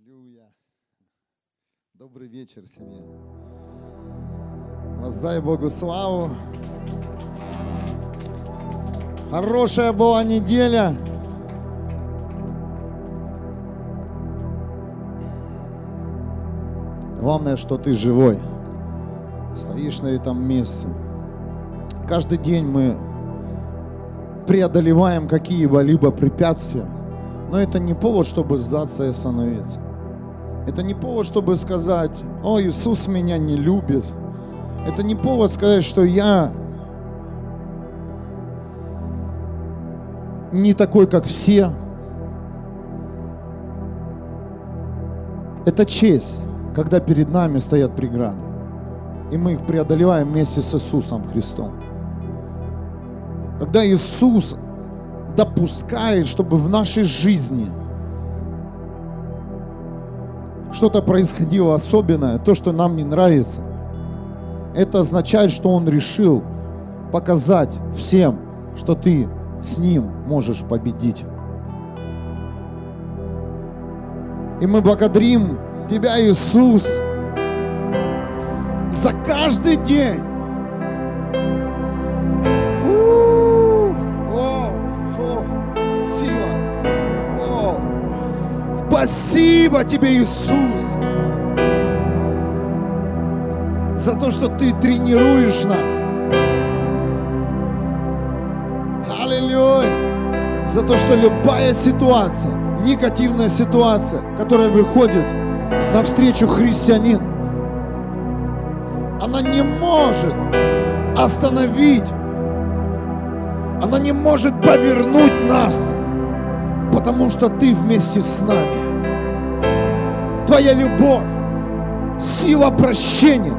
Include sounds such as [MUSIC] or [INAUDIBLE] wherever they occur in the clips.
Аллилуйя. Добрый вечер, семья. Воздай Богу славу. Хорошая была неделя. Главное, что ты живой. Стоишь на этом месте. Каждый день мы преодолеваем какие-либо препятствия. Но это не повод, чтобы сдаться и остановиться. Это не повод, чтобы сказать, о, Иисус меня не любит. Это не повод сказать, что я не такой, как все. Это честь, когда перед нами стоят преграды. И мы их преодолеваем вместе с Иисусом Христом. Когда Иисус допускает, чтобы в нашей жизни что-то происходило особенное, то, что нам не нравится, это означает, что Он решил показать всем, что ты с Ним можешь победить. И мы благодарим Тебя, Иисус, за каждый день. Спасибо тебе, Иисус, за то, что ты тренируешь нас. Аллилуйя. За то, что любая ситуация, негативная ситуация, которая выходит навстречу христианину, она не может остановить, она не может повернуть нас, потому что ты вместе с нами. Твоя любовь, сила прощения,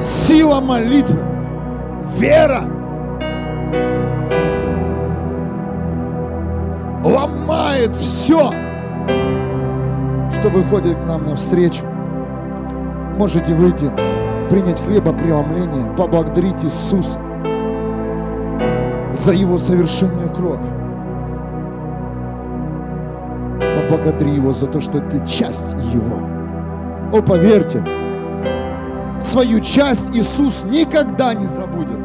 сила молитвы, вера ломает все, что выходит к нам навстречу. Можете выйти, принять хлебопреломление, поблагодарить Иисуса за Его совершенную кровь. Поблагодари Его за то, что ты часть Его. О, поверьте, свою часть Иисус никогда не забудет.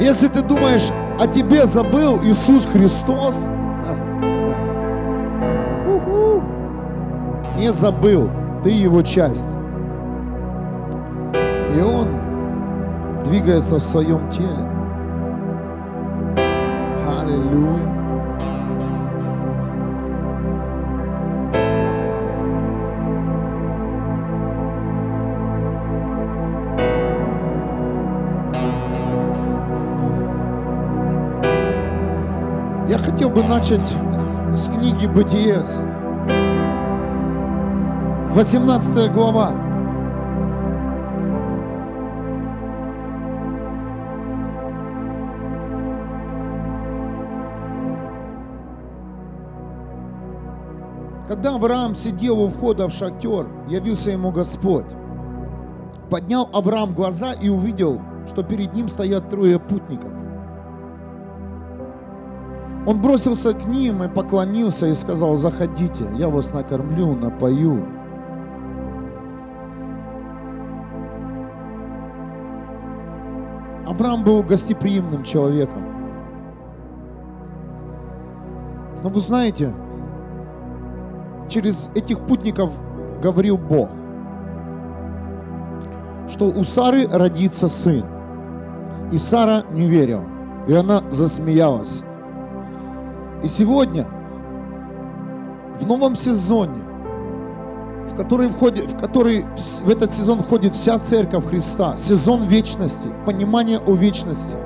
Если ты думаешь, о тебе забыл Иисус Христос, уху, не забыл, ты Его часть. И Он двигается в своем теле. Аллилуйя. Хотел бы начать с книги Бытие, 18 глава. Когда Авраам сидел у входа в шатер, явился ему Господь. Поднял Авраам глаза и увидел, что перед ним стоят трое путников. Он бросился к ним и поклонился и сказал, заходите, я вас накормлю, напою. Авраам был гостеприимным человеком. Но вы знаете, через этих путников говорил Бог, что у Сары родится сын. И Сара не верила, и она засмеялась. И сегодня, в новом сезоне, в который, входит, в который в этот сезон входит вся церковь Христа, сезон вечности, понимание о вечности,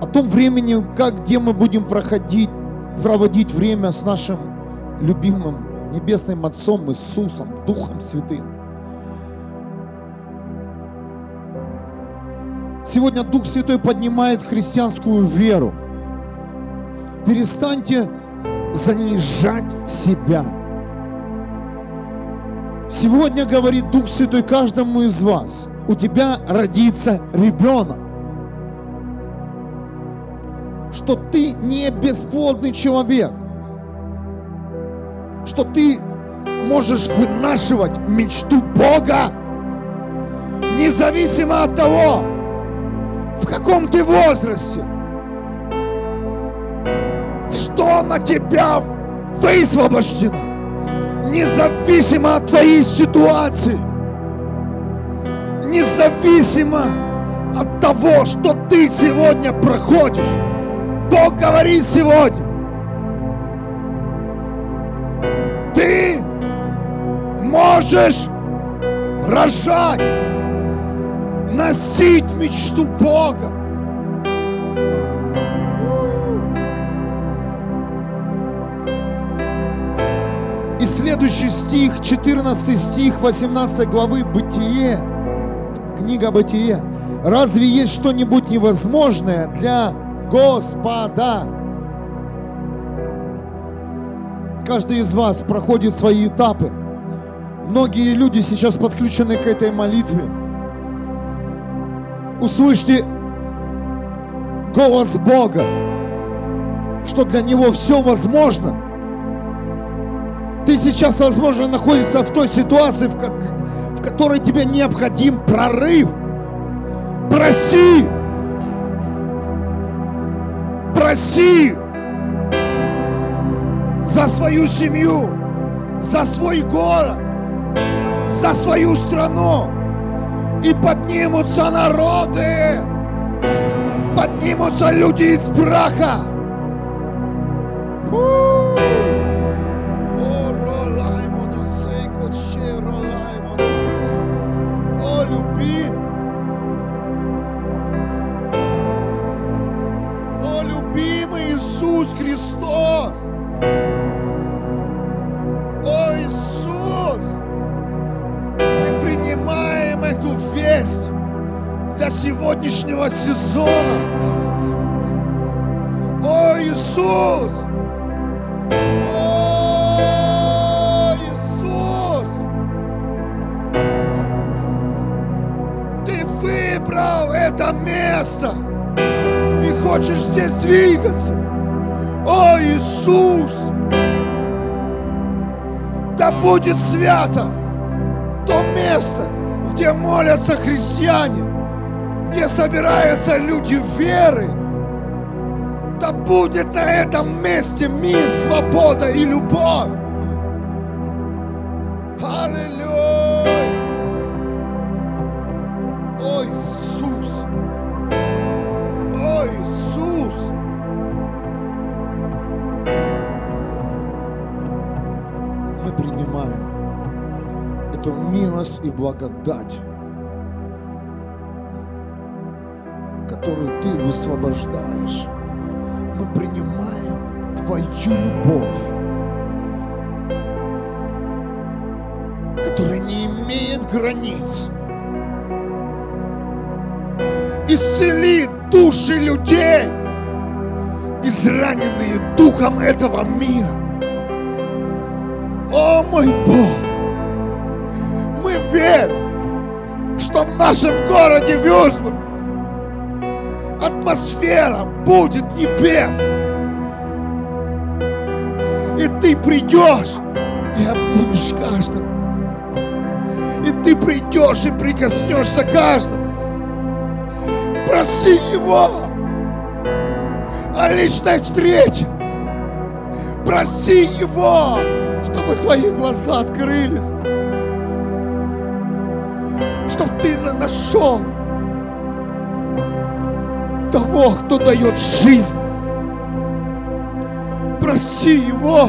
о том времени, как, где мы будем проходить, проводить время с нашим любимым Небесным Отцом Иисусом, Духом Святым. Сегодня Дух Святой поднимает христианскую веру. Перестаньте занижать себя. Сегодня говорит Дух Святой каждому из вас, у тебя родится ребенок. Что ты не бесплодный человек. что ты можешь вынашивать мечту Бога, независимо от того, в каком ты возрасте, что на тебя высвобождено, независимо от твоей ситуации, независимо от того, что ты сегодня проходишь. Бог говорит сегодня, ты можешь рожать, носить мечту Бога. Следующий стих, 14 стих 18 главы Бытие, книга Бытие. Разве есть что-нибудь невозможное для Господа? Каждый из вас проходит свои этапы. Многие люди сейчас подключены к этой молитве. Услышьте голос Бога, что для Него все возможно. Ты сейчас, возможно, находишься в той ситуации, в, ко- в которой тебе необходим прорыв. Проси! Проси! За свою семью, за свой город, за свою страну. И поднимутся народы, поднимутся люди из праха. О, люби. О, Иисус Христос. О, Иисус. Мы принимаем эту весть для сегодняшнего сезона. О, Иисус! Место и хочешь здесь двигаться. О, Иисус! Да будет свято то место, где молятся христиане, где собираются люди веры. Да будет на этом месте мир, свобода и любовь. И благодать, которую Ты высвобождаешь. Мы принимаем Твою любовь, которая не имеет границ. Исцели души людей, израненные духом этого мира. О мой Бог! Верим, что в нашем городе Вюрсбург атмосфера будет небес. И ты придешь и обнимешь каждого. И ты придешь и прикоснешься каждому. Проси его о личной встрече. Проси его, чтобы твои глаза открылись. Чтобы ты на- нашел того, кто дает жизнь. Проси его.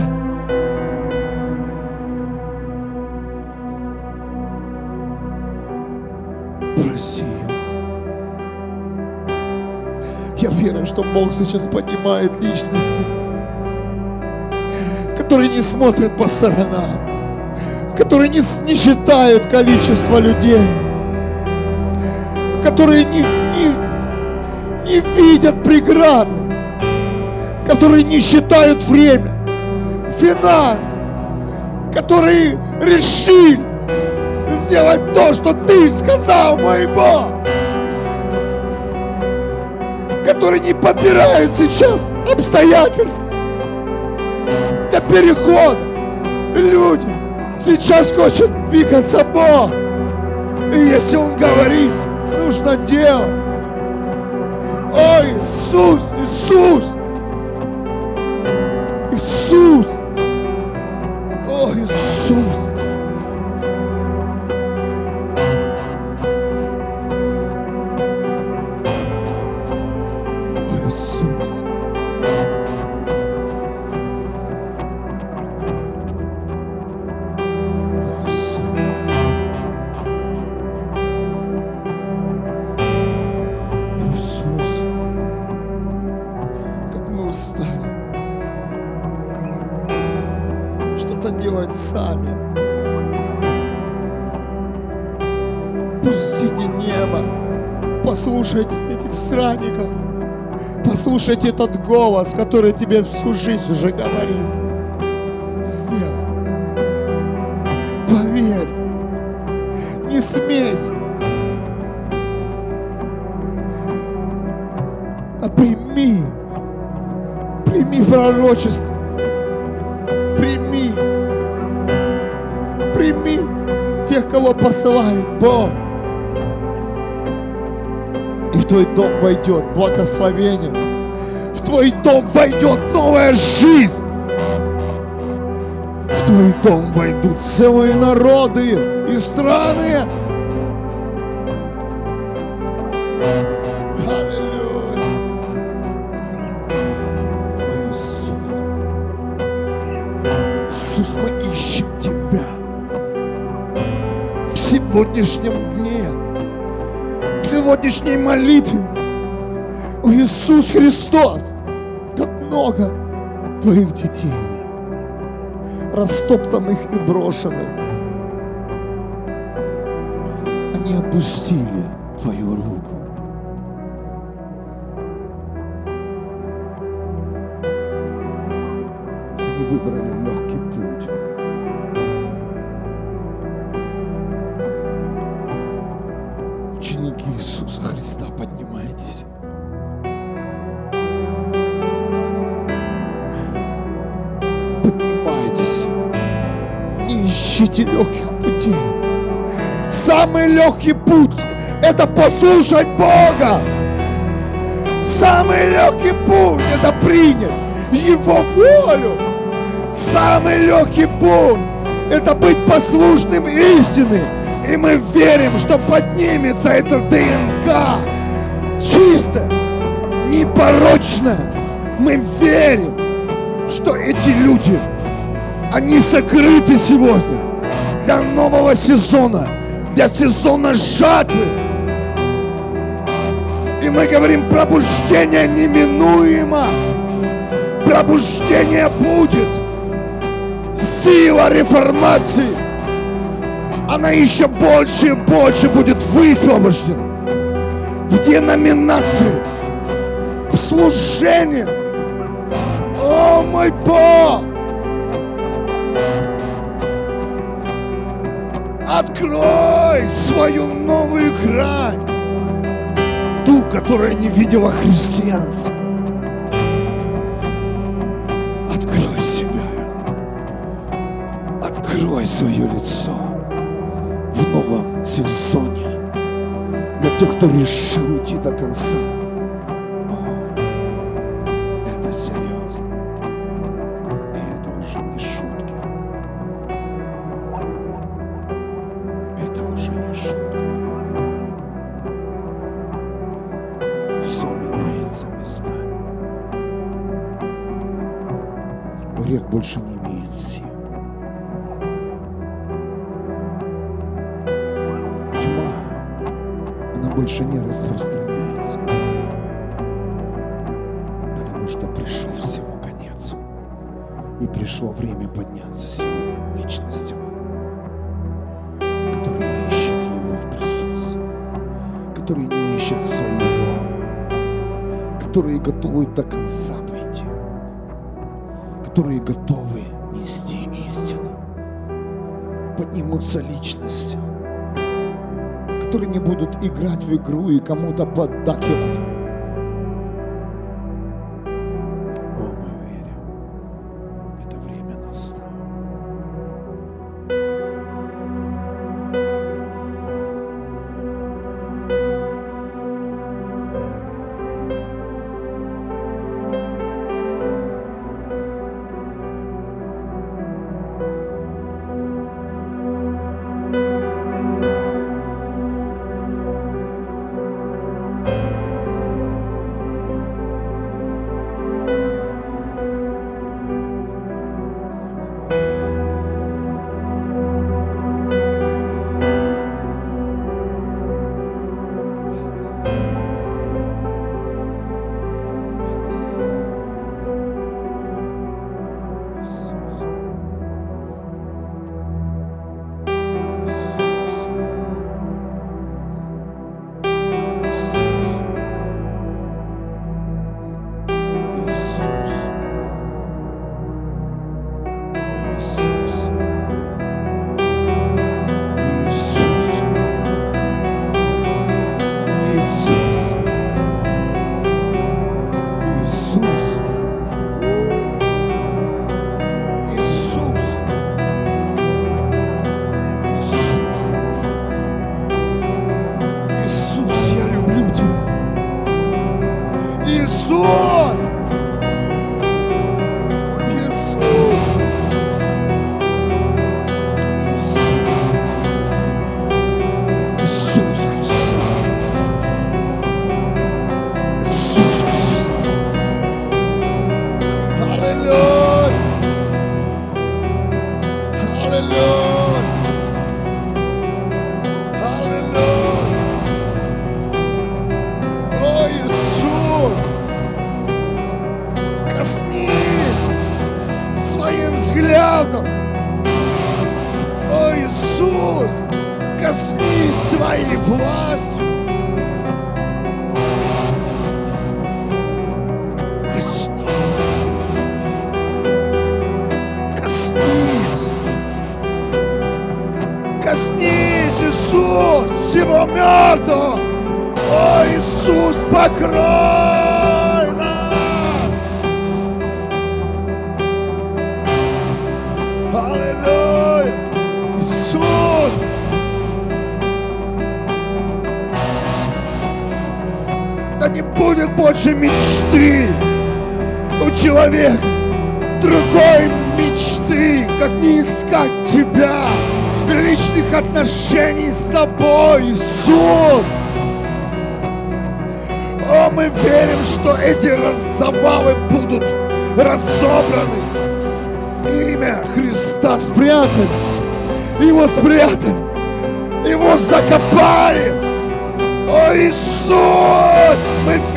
Проси его. Я верю, что Бог сейчас поднимает личности, которые не смотрят по сторонам, которые не, не считают количество людей, которые не, не, не видят преграды, которые не считают время, финансы, которые решили сделать то, что ты сказал, мой Бог, которые не подбирают сейчас обстоятельства для перехода люди сейчас хочет двигаться Бог. И если Он говорит, нужно делать. О, Иисус, Иисус! Послушайте этот голос, который тебе всю жизнь уже говорит. Сделай. Поверь, не смейся, а прими, прими пророчество, прими, прими тех, кого посылает Бог. Твой дом войдет благословение, в твой дом войдет новая жизнь. В твой дом войдут целые народы и страны. Аллилуйя. Иисус. Иисус, мы ищем Тебя в сегодняшнем дне, в сегодняшней молитве. Иисус Христос, много Твоих детей, растоптанных и брошенных. Они опустили Твою руку. Они выбрали Самый легкий путь – это послушать Бога. Самый легкий путь – это принять Его волю. Самый легкий путь – это быть послушным истины. И мы верим, что поднимется эта ДНК чисто, непорочно. Мы верим, что эти люди, они сокрыты сегодня для нового сезона, для сезона жатвы. И мы говорим, пробуждение неминуемо. Пробуждение будет. Сила реформации. Она еще больше и больше будет высвобождена. В деноминации. В служении. О мой Бог! Открой свою новую грань. Ту, которая не видела христианства. Открой себя. Открой свое лицо в новом сезоне для тех, кто решил идти до конца. Играть в игру и кому-то поддакивать.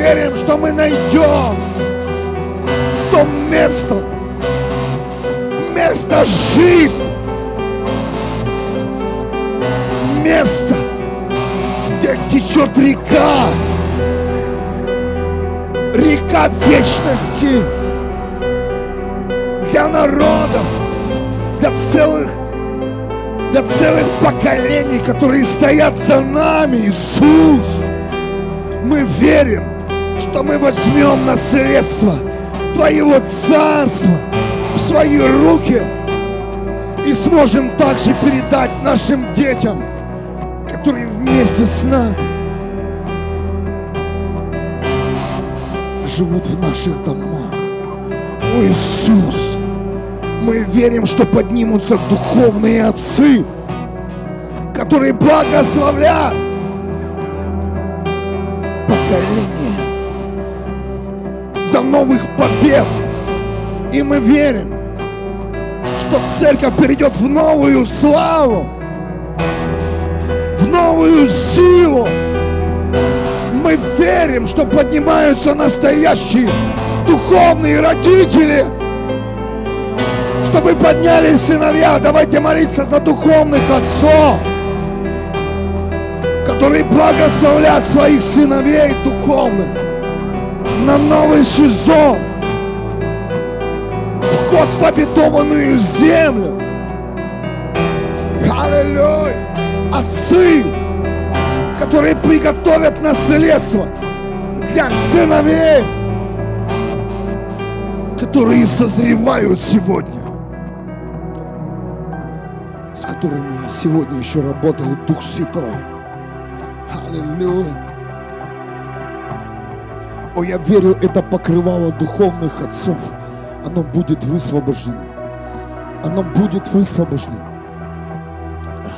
Верим, что мы найдем то место, место жизни, место, где течет река, река вечности для народов, для целых, для целых поколений, которые стоят за нами, Иисус. Мы верим, что мы возьмем наследство Твоего Царства в свои руки и сможем также передать нашим детям, которые вместе с нами живут в наших домах. О Иисус, мы верим, что поднимутся духовные отцы, которые благословлят поколение до новых побед. И мы верим, что церковь перейдет в новую славу, в новую силу. Мы верим, что поднимаются настоящие духовные родители, чтобы поднялись сыновья. Давайте молиться за духовных отцов, которые благословлят своих сыновей духовных на новый сезон. Вход в обетованную землю. Аллилуйя. Отцы, которые приготовят наследство для сыновей, которые созревают сегодня, с которыми сегодня еще работает Дух Святой. Аллилуйя. О, я верю, это покрывало духовных отцов. Оно будет высвобождено. Оно будет высвобождено.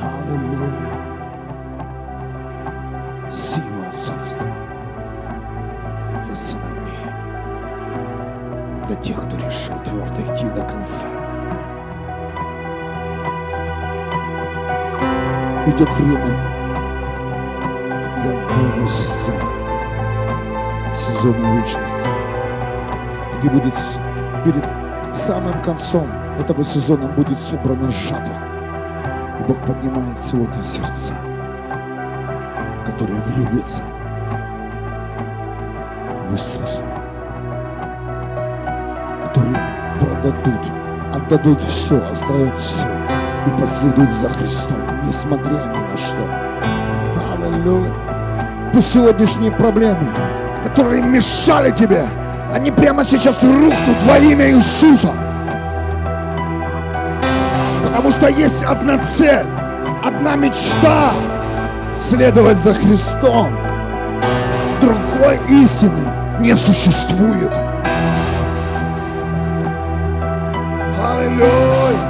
Аллилуйя. Сила отцовства для сыновей. Для тех, кто решил твердо идти до конца. Идет время для нового сезона сезона вечности, где будет перед самым концом этого сезона будет собрана жатва. И Бог поднимает сегодня сердца, которые влюбятся в Иисуса, которые продадут, отдадут все, оставят все и последуют за Христом, несмотря ни на что. Аллилуйя. Пусть сегодняшние проблемы, которые мешали тебе, они прямо сейчас рухнут во имя Иисуса. Потому что есть одна цель, одна мечта следовать за Христом. Другой истины не существует. Аллилуйя!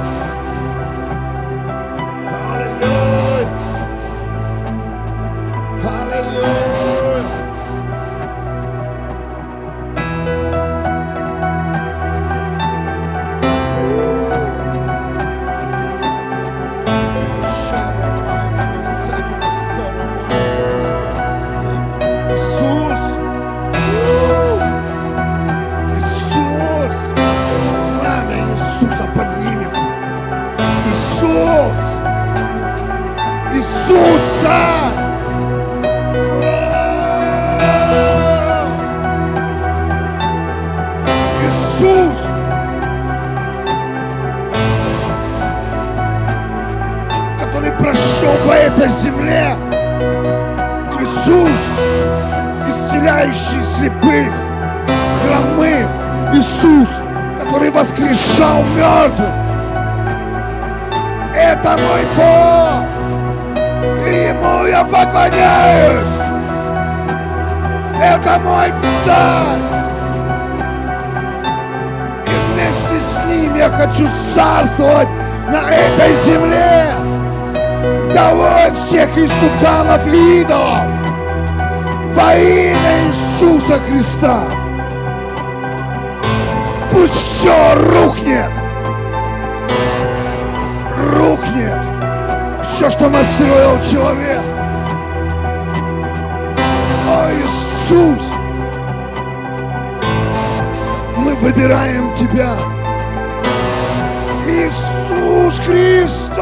Я хочу царствовать на этой земле. Долой всех истуканов и идолов во имя Иисуса Христа. Пусть все рухнет. Рухнет. Все, что настроил человек. О, Иисус! Мы выбираем Тебя. Иисус Христос!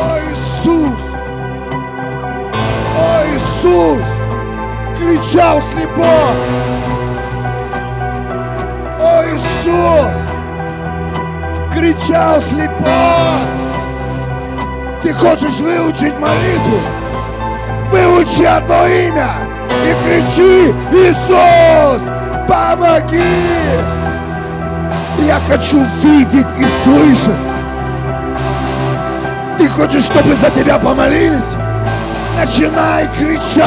О, Иисус! О, Иисус! Кричал слепой! О, Иисус! Кричал слепой! Ты хочешь выучить молитву? Выучи одно имя и кричи Иисус, помоги! Я хочу видеть и слышать. Ты хочешь, чтобы за тебя помолились? Начинай кричать,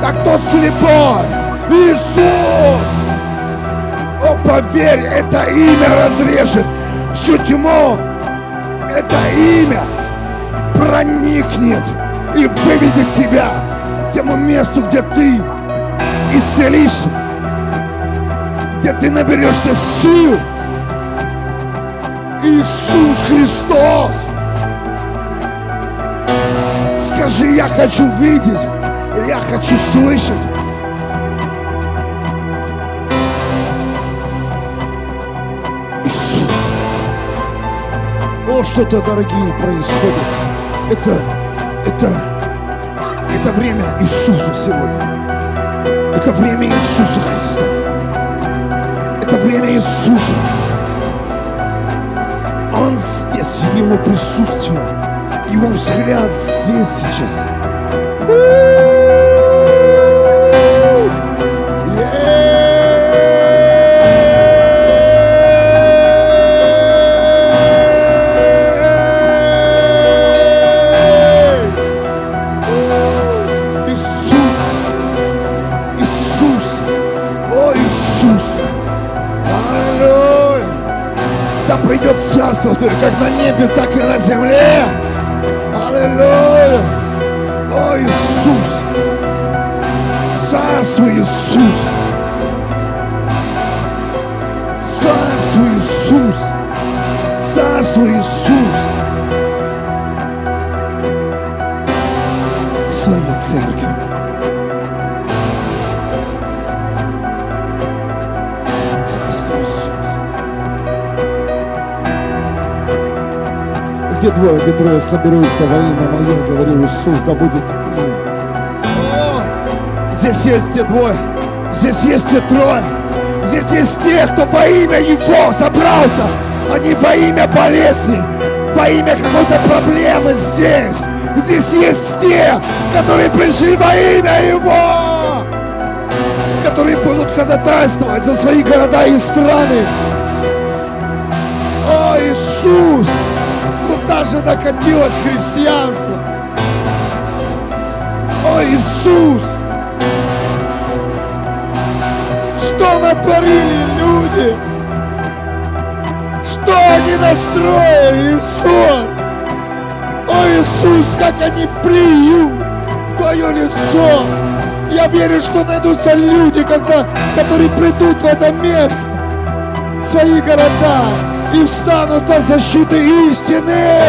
как тот слепой. Иисус! О, поверь, это имя разрежет всю тьму. Это имя проникнет и выведет тебя к тому месту, где ты исцелишься, где ты наберешься сил. Иисус Христос. Скажи, я хочу видеть, я хочу слышать. Иисус. О, что-то, дорогие, происходит. Это, это, это время Иисуса сегодня. Это время Иисуса Христа. Это время Иисуса. Он здесь, Его присутствие, Его взгляд здесь сейчас. Иисус! Где трое соберутся во имя Мое, говорил Иисус, да будет им. Здесь есть те двое, здесь есть те трое, здесь есть те, кто во имя Его собрался, они во имя болезни, во имя какой-то проблемы здесь. Здесь есть те, которые пришли во имя Его, которые будут ходатайствовать за свои города и страны. О, Иисус! Куда же докатилось христианство? О, Иисус! Что натворили люди? Что они настроили, Иисус? О, Иисус, как они плюют в Твое лицо! Я верю, что найдутся люди, когда, которые придут в это место, в свои города, и встанут на защиту истины.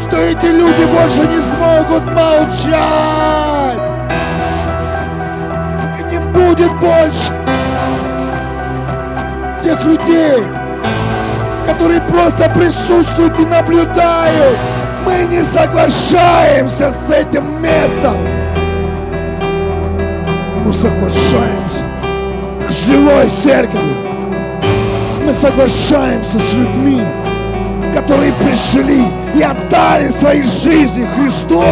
Что эти люди больше не смогут молчать. И не будет больше людей, которые просто присутствуют и наблюдают. Мы не соглашаемся с этим местом. Мы соглашаемся с живой церковью. Мы соглашаемся с людьми, которые пришли и отдали свои жизни Христу.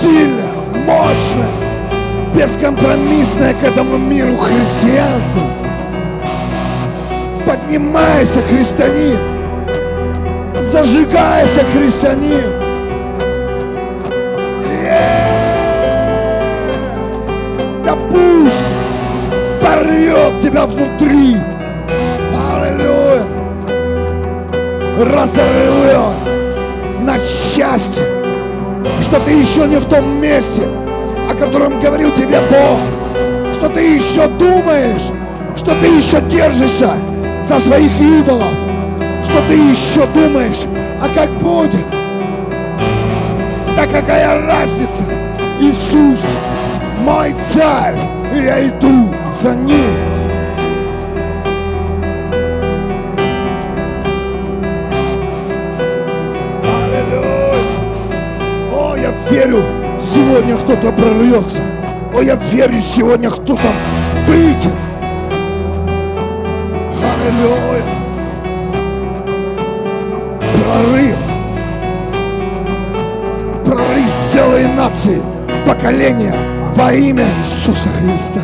Сильно, мощно, бескомпромиссное к этому миру христианство. Поднимайся, христианин! Зажигайся, христианин! Тебя внутри. Аллилуйя. Разорвет на части, что ты еще не в том месте, о котором говорил тебе Бог, что ты еще думаешь, что ты еще держишься за своих идолов, что ты еще думаешь, а как будет? Да какая разница? Иисус, мой царь, я иду за ним. Сегодня кто-то прорвется. О, я верю, сегодня кто-то выйдет. Аллилуйя! Прорыв! Прорыв целой нации, поколения во имя Иисуса Христа.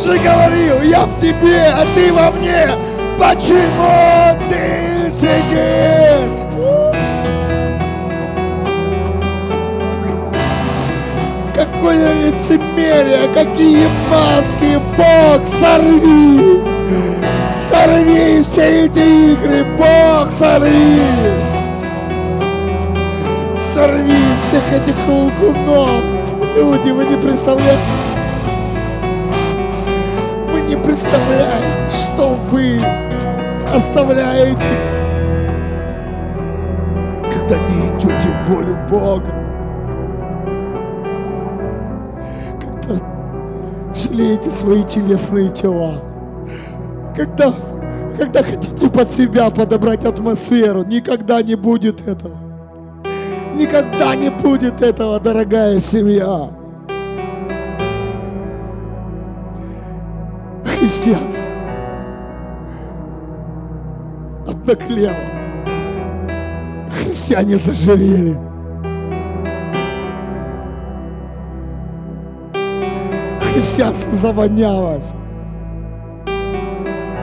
Же говорил, я в тебе, а ты во мне. Почему ты сидишь? Какое лицемерие, какие маски, Бог, сорви! Сорви все эти игры, Бог, сорви! Сорви всех этих лгунов! Люди, вы не представляете! Представляете, что вы оставляете, когда не идете в волю Бога. Когда жалеете свои телесные тела. Когда, когда хотите под себя подобрать атмосферу. Никогда не будет этого. Никогда не будет этого, дорогая семья. Христианство обнаглело. Христиане зажирели. Христианство завонялось.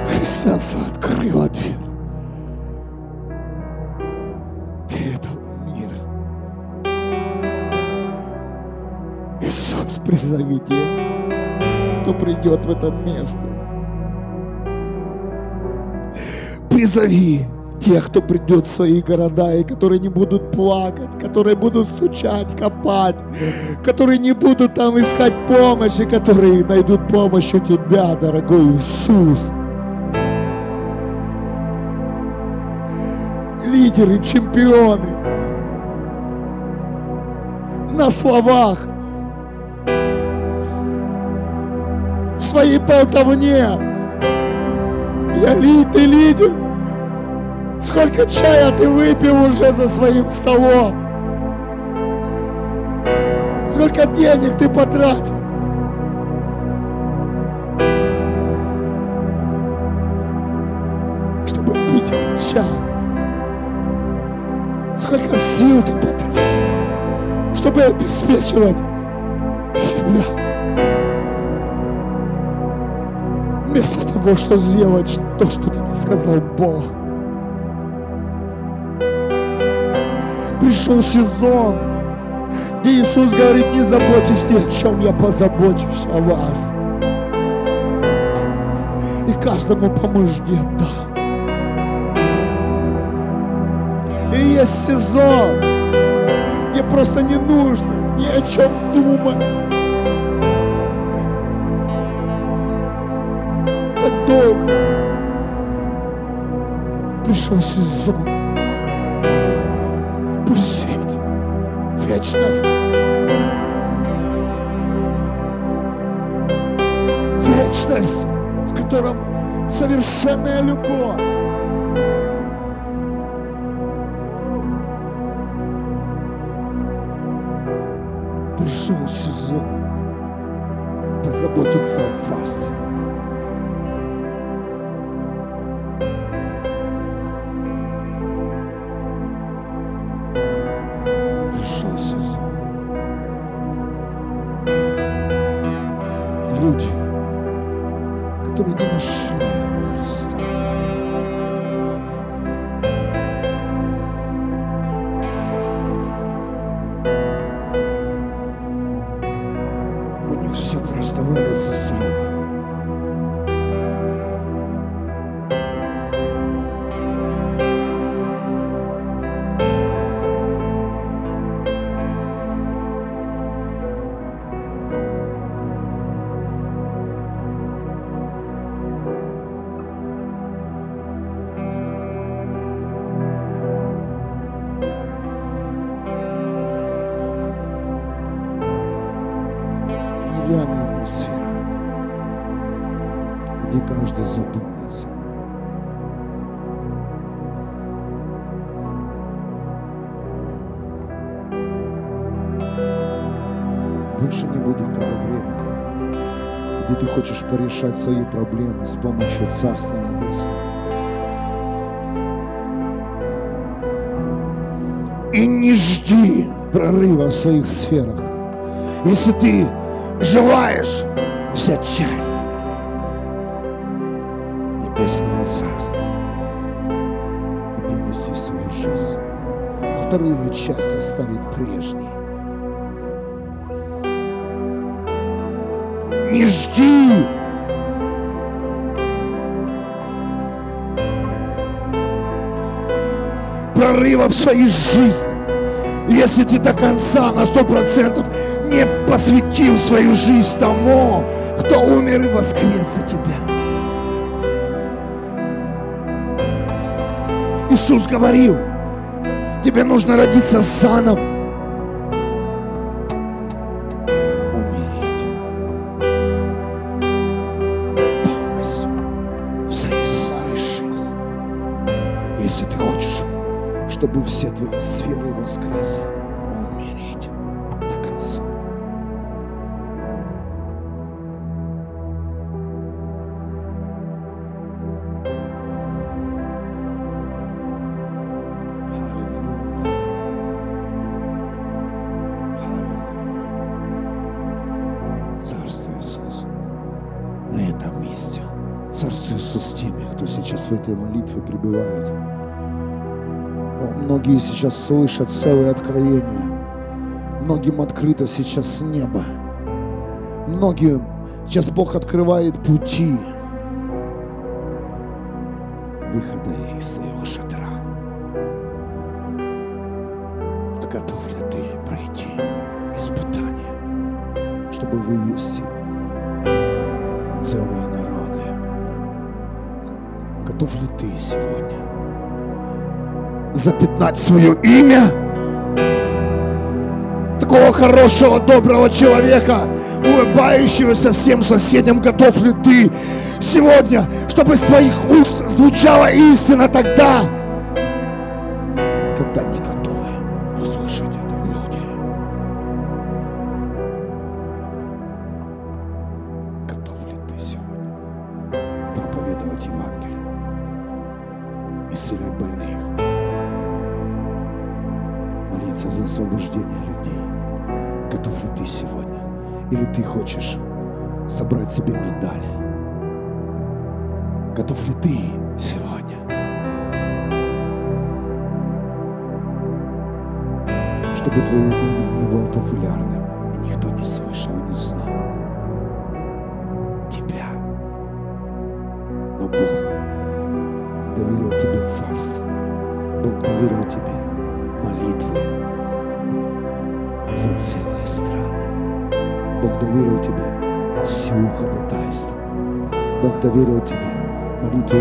Христианство открыло дверь этого мира. Иисус, призови тех, кто придет в это место. Призови тех, кто придет в свои города, и которые не будут плакать, которые будут стучать, копать, которые не будут там искать помощи, которые найдут помощь у Тебя, дорогой Иисус. Лидеры, чемпионы. На словах. Своей болтовне. Я ли, ты лидер. Сколько чая ты выпил уже за своим столом? Сколько денег ты потратил? Чтобы пить этот чай. Сколько сил ты потратил, чтобы обеспечивать себя. Вместо того, что сделать то, что тебе сказал Бог. пришел сезон, где Иисус говорит, не заботьтесь ни о чем, я позабочусь о вас. И каждому помужде дам. И есть сезон, мне просто не нужно ни о чем думать. Долго пришел сезон пустить вечность. Вечность, в котором совершенная любовь. Пришел сезон позаботиться о царстве. Порешать свои проблемы с помощью Царства Небесного. И не жди прорыва в своих сферах. Если ты желаешь взять часть Небесного Царства и принести в свою жизнь, а вторую часть оставить прежней. Не жди прорыва в своей жизни. Если ты до конца на сто процентов не посвятил свою жизнь тому, кто умер и воскрес за тебя. Иисус говорил, тебе нужно родиться заново. Все твои сферы воскресли, многие сейчас слышат целое откровение. Многим открыто сейчас небо. Многим сейчас Бог открывает пути выхода из своего шатра. А готов ли ты пройти испытание, чтобы вывести целые народы? Готов ли ты сегодня запятнать свое имя? Такого хорошего, доброго человека, улыбающегося всем соседям, готов ли ты сегодня, чтобы с твоих уст звучала истина тогда, освобождение людей? Готов ли ты сегодня? Или ты хочешь собрать себе медали? Готов ли ты сегодня? Чтобы твое имя не было популярным, доверил тебе молитву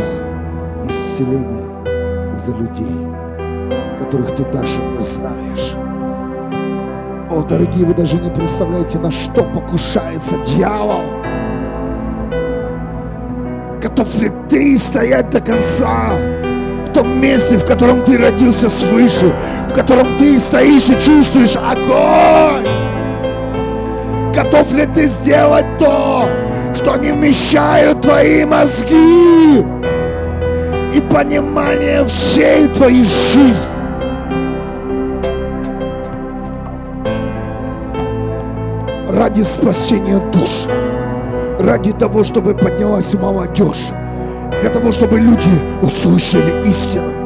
исцеления за людей, которых ты даже не знаешь. О, дорогие, вы даже не представляете, на что покушается дьявол. Готов ли ты стоять до конца в том месте, в котором ты родился свыше, в котором ты стоишь и чувствуешь огонь? Готов ли ты сделать то, что не вмещают твои мозги и понимание всей твоей жизни? ради спасения душ, ради того, чтобы поднялась молодежь, для того, чтобы люди услышали истину.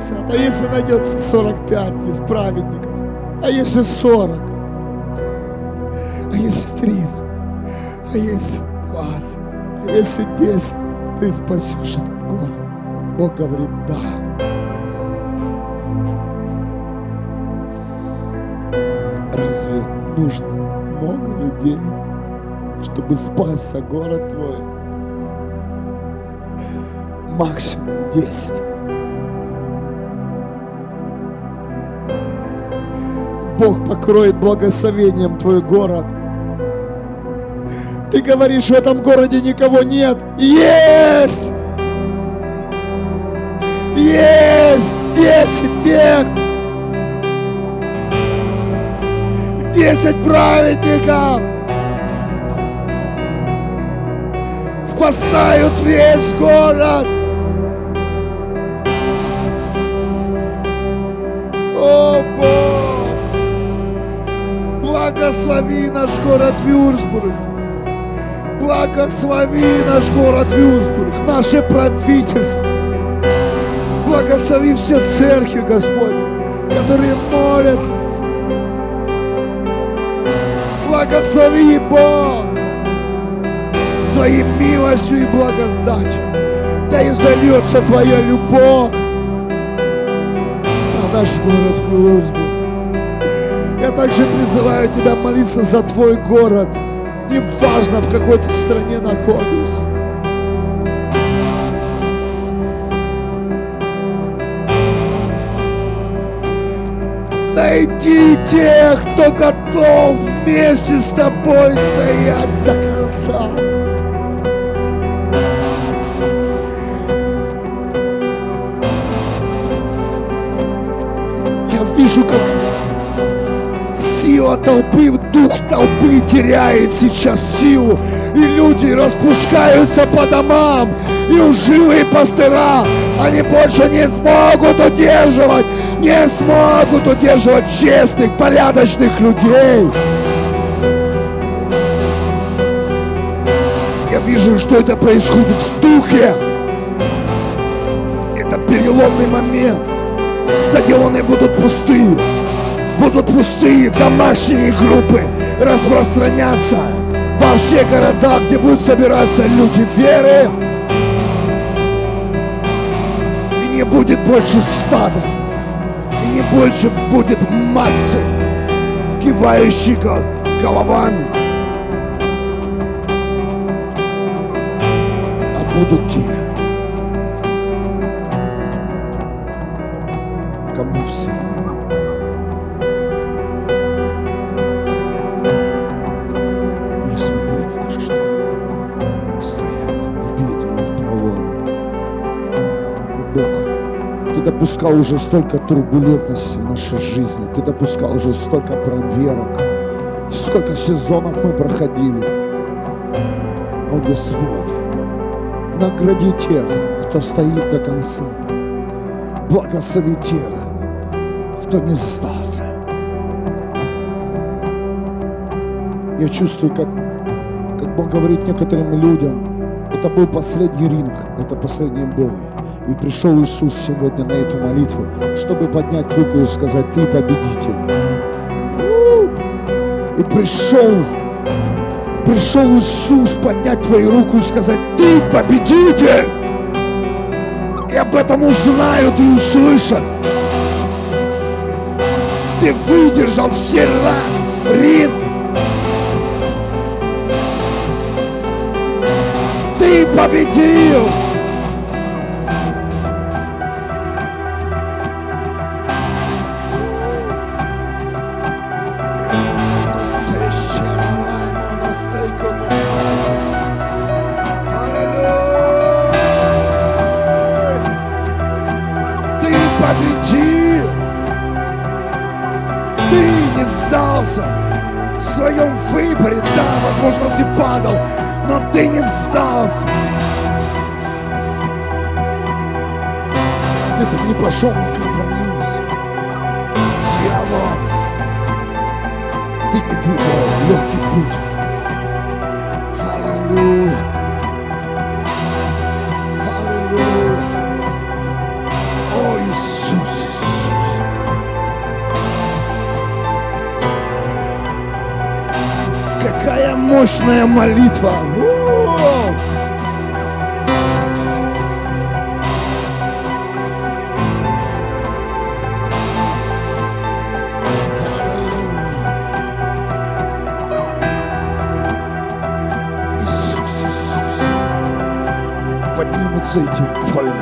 50, а если найдется 45 здесь праведников, а если 40, а если 30, а если 20, а если 10, ты спасешь этот город. Бог говорит, да. Разве нужно много людей, чтобы спасся город твой? Максимум 10. Бог покроет благословением твой город – ты говоришь, в этом городе никого нет. Есть! Есть десять тех, десять праведников спасают весь город. Благослови наш город Вюрсбург благослови наш город Вюрсбург, наше правительство. Благослови все церкви, Господь, которые молятся. Благослови, Бог, своей милостью и благодатью. Да и зальется Твоя любовь на наш город Вюрсбург. Я также призываю Тебя молиться за Твой город – не важно, в какой ты стране находишься. Найди тех, кто готов вместе с тобой стоять до конца. Я вижу, как сила толпы, дух толпы теряет сейчас силу. И люди распускаются по домам. И ужилые пастыра, они больше не смогут удерживать, не смогут удерживать честных, порядочных людей. Я вижу, что это происходит в духе. Это переломный момент. Стадионы будут пустые будут пустые домашние группы распространяться во все города, где будут собираться люди веры. И не будет больше стада, и не больше будет массы, кивающих головами. А будут те, допускал уже столько турбулентности в нашей жизни, Ты допускал уже столько проверок, сколько сезонов мы проходили. О Господь, награди тех, кто стоит до конца. Благослови тех, кто не сдался. Я чувствую, как, как Бог говорит некоторым людям, это был последний ринг, это последний бой. И пришел Иисус сегодня на эту молитву, чтобы поднять руку и сказать, ты победитель. И пришел, пришел Иисус поднять твою руку и сказать, ты победитель. И об этом узнают и услышат. Ты выдержал все ринг. Ты победил. Ты не пошел на компромисс с дьяволом. Ты не выбрал легкий путь. Аллилуйя. Аллилуйя. О, Иисус, Иисус. Какая мощная молитва! Иисус, Поднимутся эти воины,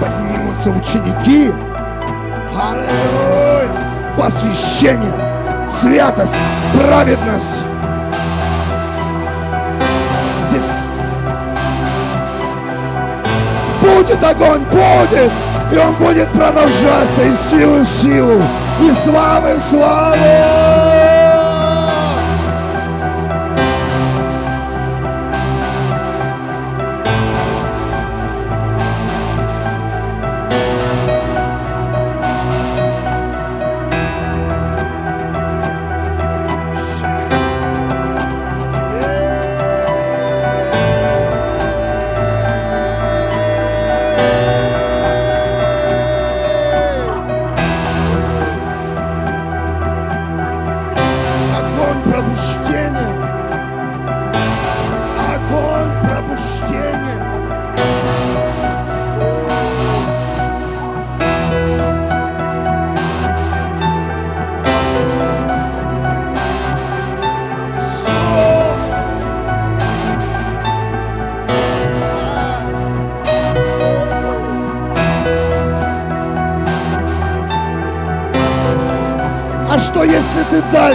поднимутся ученики. Аллилуйя! Посвящение, святость, праведность. будет огонь, будет! И он будет продолжаться из силы в силу, из славы в славу!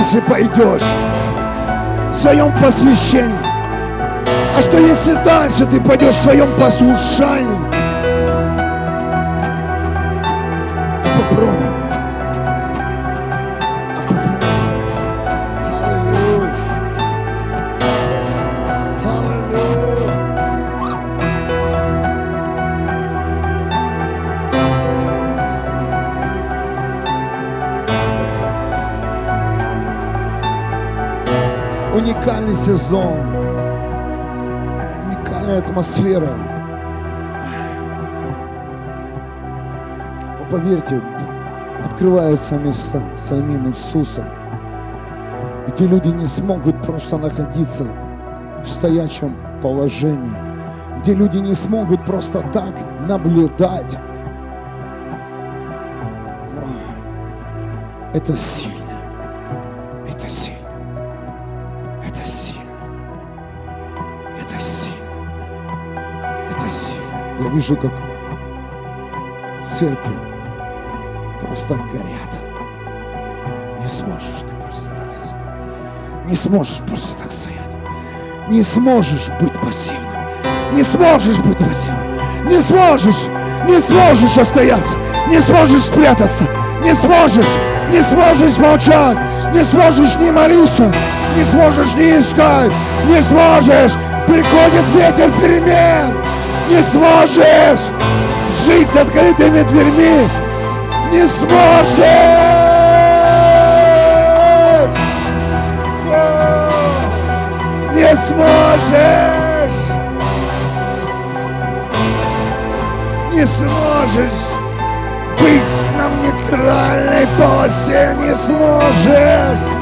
Дальше пойдешь в своем посвящении? А что если дальше ты пойдешь в своем послушании? Попробуй. Сезон, уникальная атмосфера. Но поверьте, открываются места самим Иисусом, где люди не смогут просто находиться в стоячем положении, где люди не смогут просто так наблюдать. Это сильно. Это сильно. Я вижу, как церкви просто горят. Не сможешь ты просто так заспать. Не сможешь просто так стоять. Не сможешь быть пассивным. Не сможешь быть пассивным. Не сможешь. Не сможешь остояться. Не сможешь спрятаться. Не сможешь. Не сможешь молчать. Не сможешь не молиться. Не сможешь не искать. Не сможешь. Приходит ветер перемен. Не сможешь жить с открытыми дверьми. Не сможешь. Не сможешь. Не сможешь быть на нейтральной полосе. Не сможешь.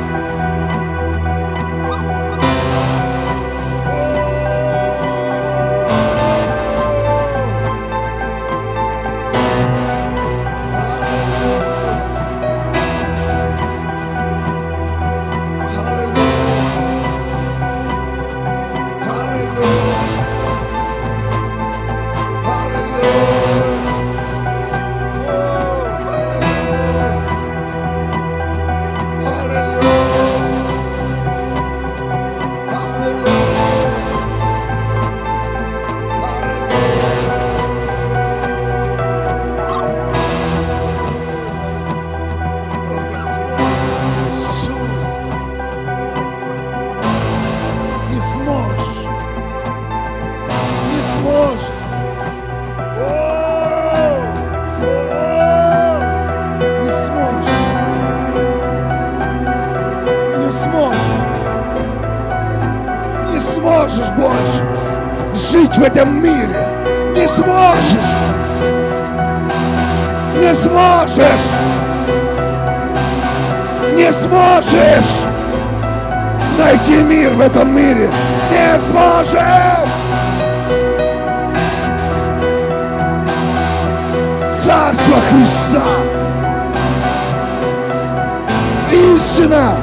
Не сможешь. Не сможешь найти мир в этом мире. Не сможешь! Царство Христа! Истина!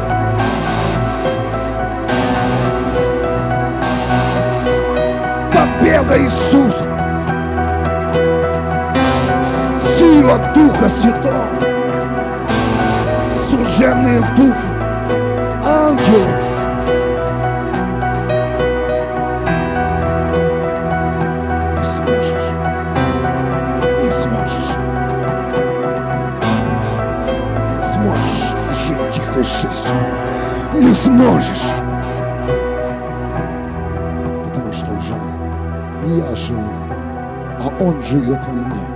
Победа Иисуса! Сила Духа Святого! Служебные духи! Ангелы! Не сможешь. Не сможешь. Не сможешь жить тихой жизнью. Не сможешь. Потому что уже не я живу, а Он живет во мне.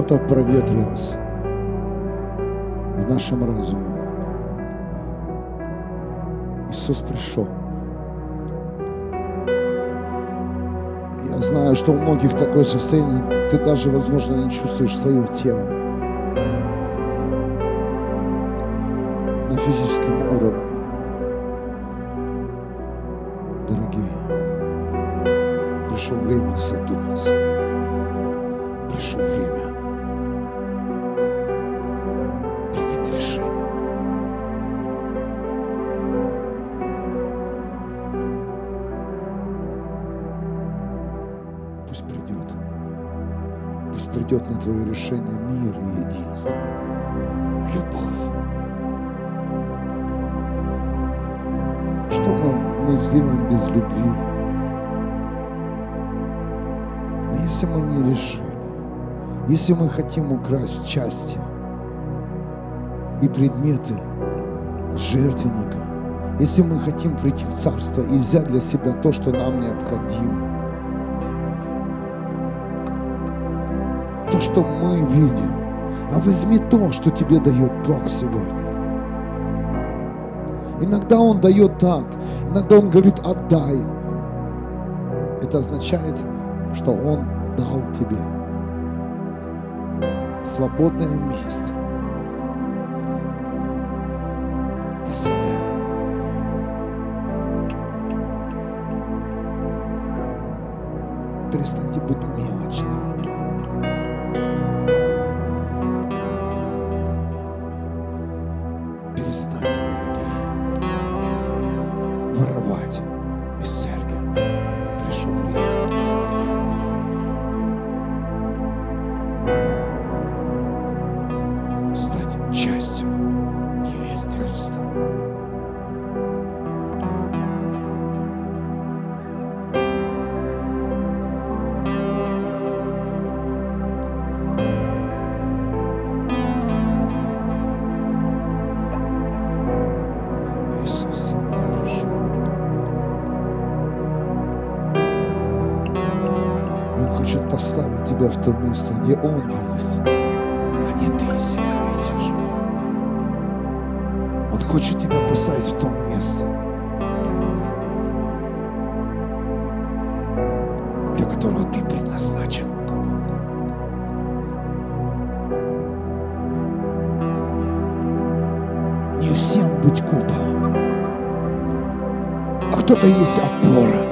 Что-то проветрилось в нашем разуме. Иисус пришел. Я знаю, что у многих такое состояние, ты даже, возможно, не чувствуешь свое тело на физическом уровне. Дорогие, пришло время задуматься. Пришло время придет на твое решение мир и единство. Любовь. Что мы, мы сделаем без любви? Но если мы не решили, если мы хотим украсть части и предметы жертвенника, если мы хотим прийти в царство и взять для себя то, что нам необходимо, что мы видим, а возьми то, что тебе дает Бог сегодня. Иногда Он дает так, иногда Он говорит «отдай». Это означает, что Он дал тебе свободное место для себя. Перестаньте быть мелочным. Где Он видит, а не ты себя видишь. Он хочет тебя поставить в то место, для которого ты предназначен. Не всем быть куполом, а кто-то есть опора.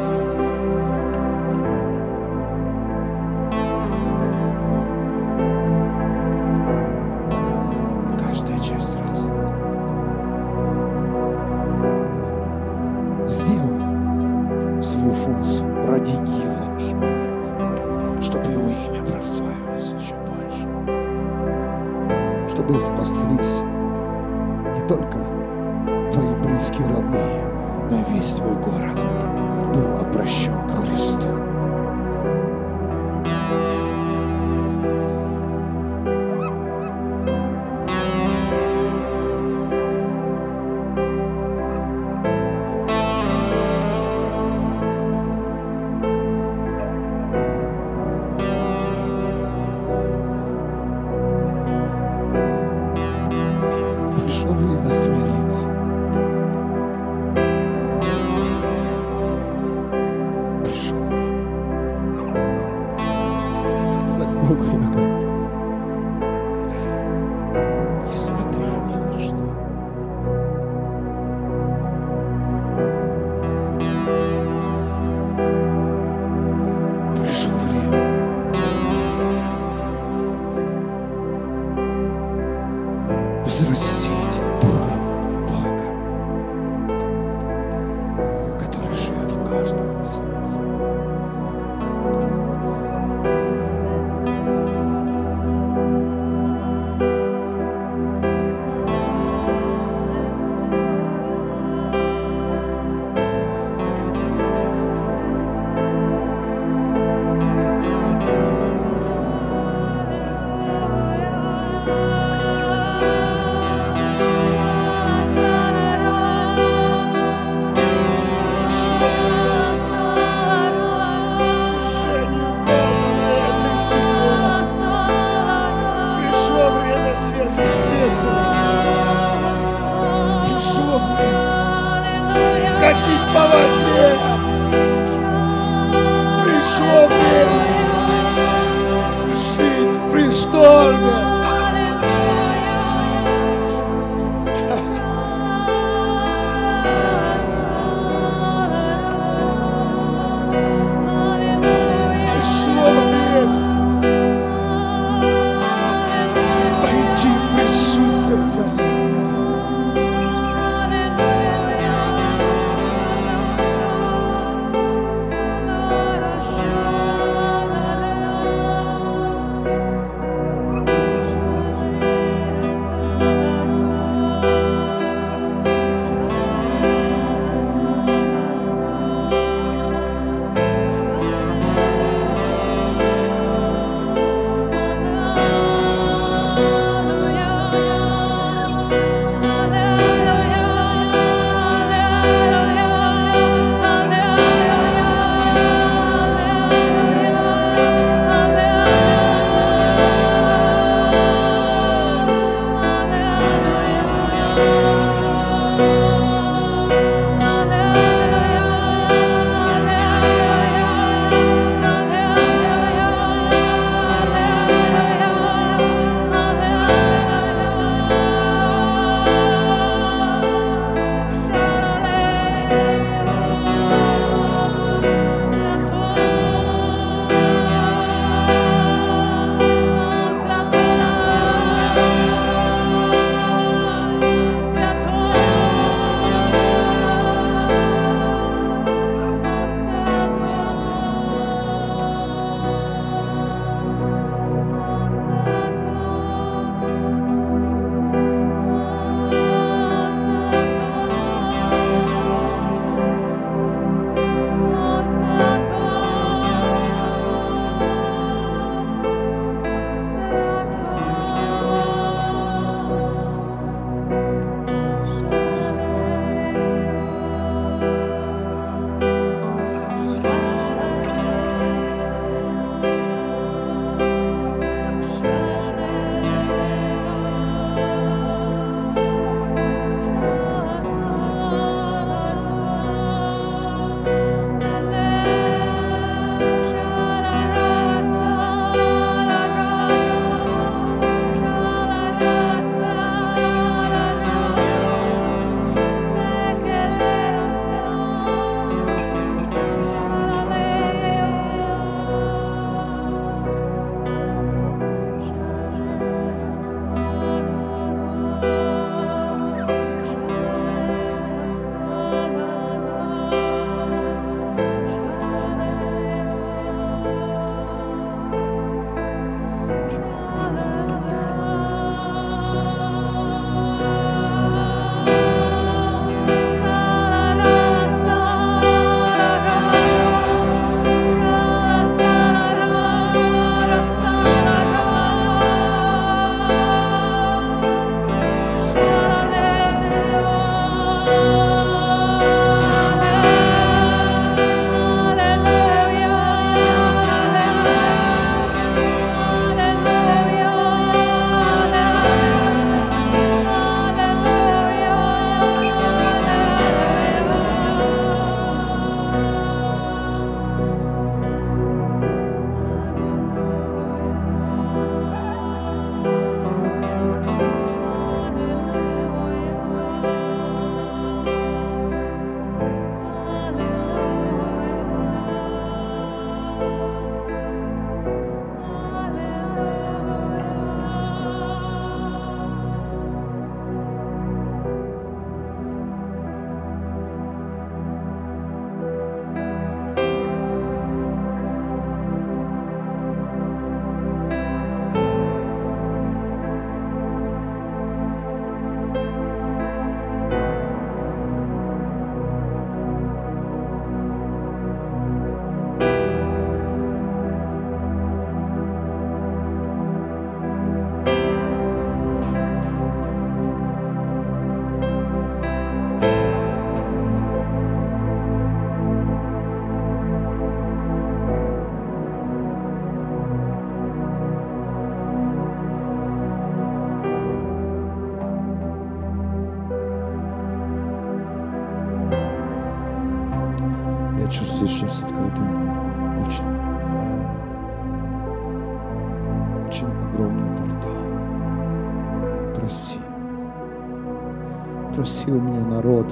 У меня народ.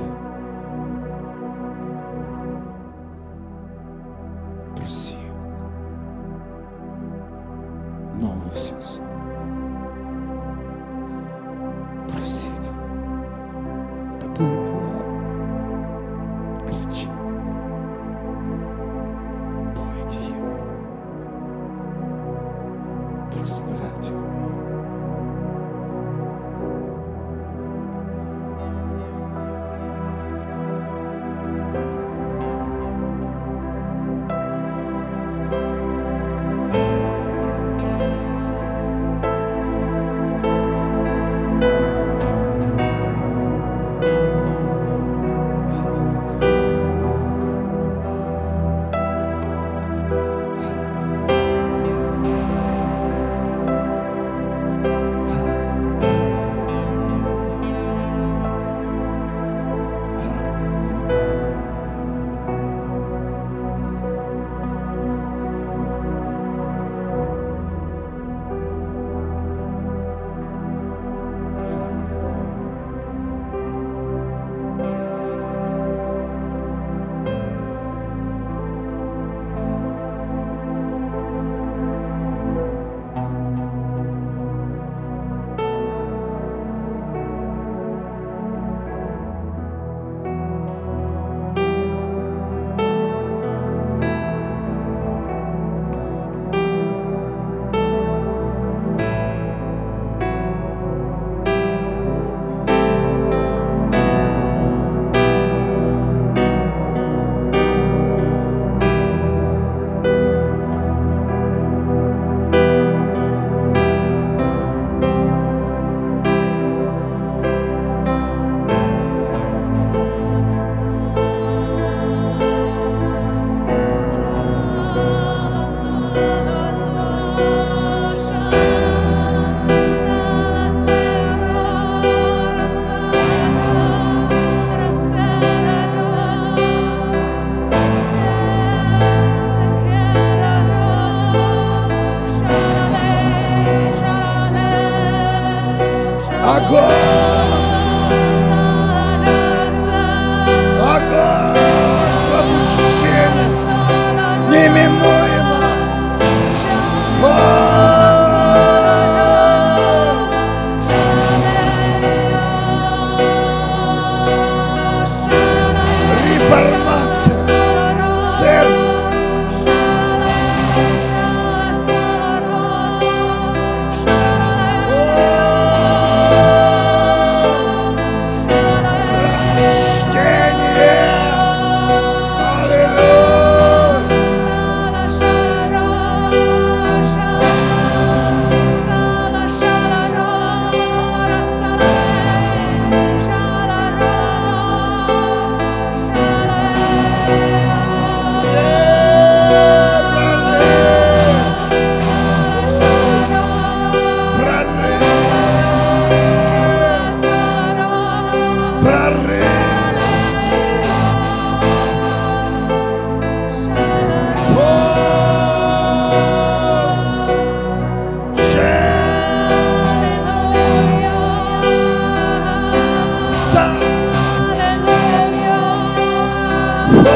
Oh.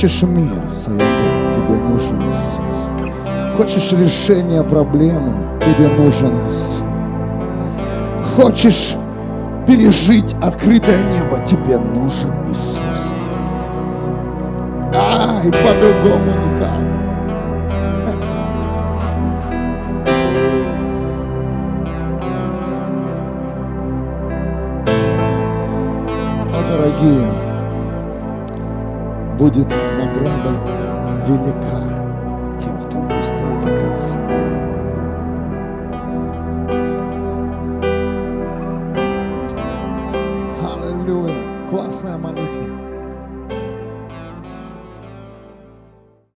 Хочешь мир в своем доме? Тебе нужен Иисус. Хочешь решения проблемы? Тебе нужен Иисус. Хочешь пережить открытое небо? Тебе нужен Иисус. А, и по-другому никак. [LAUGHS] Дорогие, будет vindicated.